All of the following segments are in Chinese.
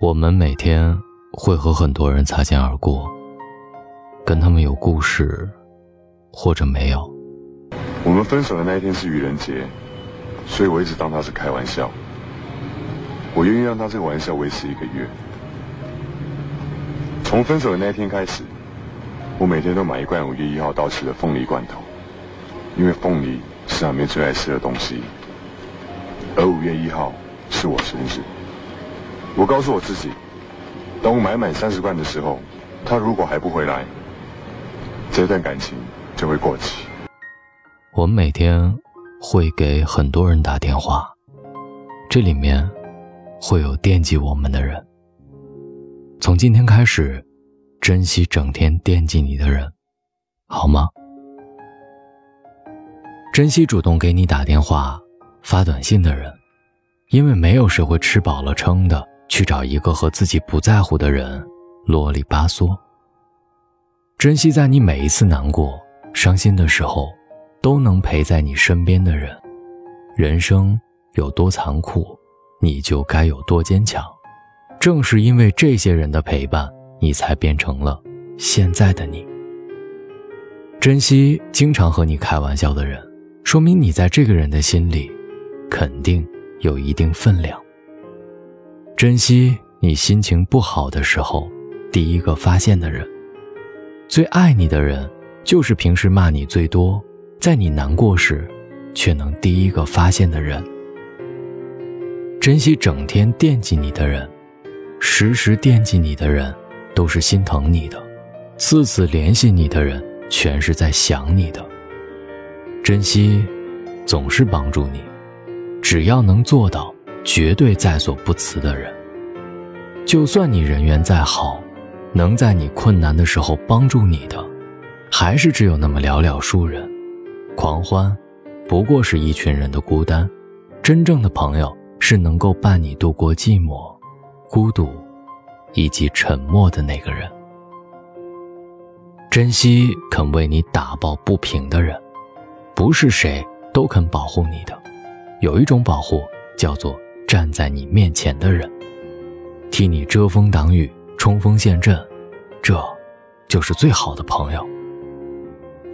我们每天会和很多人擦肩而过，跟他们有故事，或者没有。我们分手的那一天是愚人节，所以我一直当他是开玩笑。我愿意让他这个玩笑维持一个月。从分手的那一天开始，我每天都买一罐五月一号到期的凤梨罐头，因为凤梨是阿妹最爱吃的东西，而五月一号是我生日。我告诉我自己，等我买满三十罐的时候，他如果还不回来，这段感情就会过期。我们每天会给很多人打电话，这里面会有惦记我们的人。从今天开始，珍惜整天惦记你的人，好吗？珍惜主动给你打电话、发短信的人，因为没有谁会吃饱了撑的。去找一个和自己不在乎的人啰里吧嗦。珍惜在你每一次难过、伤心的时候，都能陪在你身边的人。人生有多残酷，你就该有多坚强。正是因为这些人的陪伴，你才变成了现在的你。珍惜经常和你开玩笑的人，说明你在这个人的心里，肯定有一定分量。珍惜你心情不好的时候，第一个发现的人。最爱你的人，就是平时骂你最多，在你难过时，却能第一个发现的人。珍惜整天惦记你的人，时时惦记你的人，都是心疼你的；次次联系你的人，全是在想你的。珍惜，总是帮助你，只要能做到。绝对在所不辞的人，就算你人缘再好，能在你困难的时候帮助你的，还是只有那么寥寥数人。狂欢，不过是一群人的孤单。真正的朋友，是能够伴你度过寂寞、孤独，以及沉默的那个人。珍惜肯为你打抱不平的人，不是谁都肯保护你的。有一种保护，叫做。站在你面前的人，替你遮风挡雨、冲锋陷阵，这，就是最好的朋友。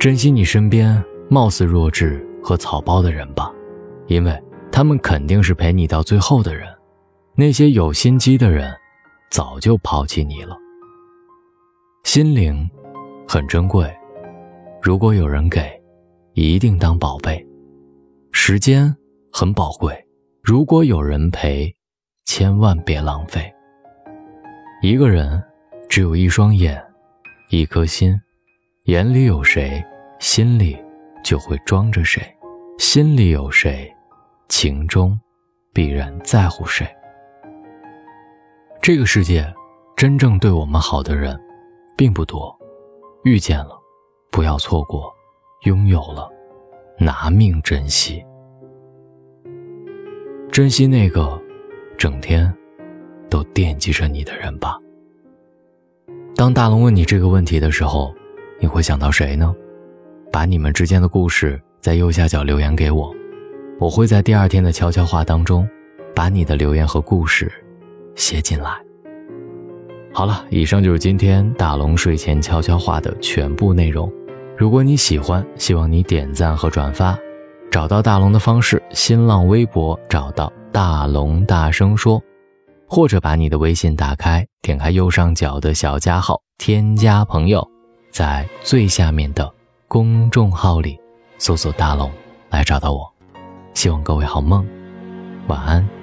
珍惜你身边貌似弱智和草包的人吧，因为他们肯定是陪你到最后的人。那些有心机的人，早就抛弃你了。心灵，很珍贵，如果有人给，一定当宝贝。时间，很宝贵。如果有人陪，千万别浪费。一个人只有一双眼，一颗心，眼里有谁，心里就会装着谁；心里有谁，情中必然在乎谁。这个世界，真正对我们好的人，并不多。遇见了，不要错过；拥有了，拿命珍惜。珍惜那个整天都惦记着你的人吧。当大龙问你这个问题的时候，你会想到谁呢？把你们之间的故事在右下角留言给我，我会在第二天的悄悄话当中把你的留言和故事写进来。好了，以上就是今天大龙睡前悄悄话的全部内容。如果你喜欢，希望你点赞和转发。找到大龙的方式：新浪微博找到大龙，大声说，或者把你的微信打开，点开右上角的小加号，添加朋友，在最下面的公众号里搜索大龙来找到我。希望各位好梦，晚安。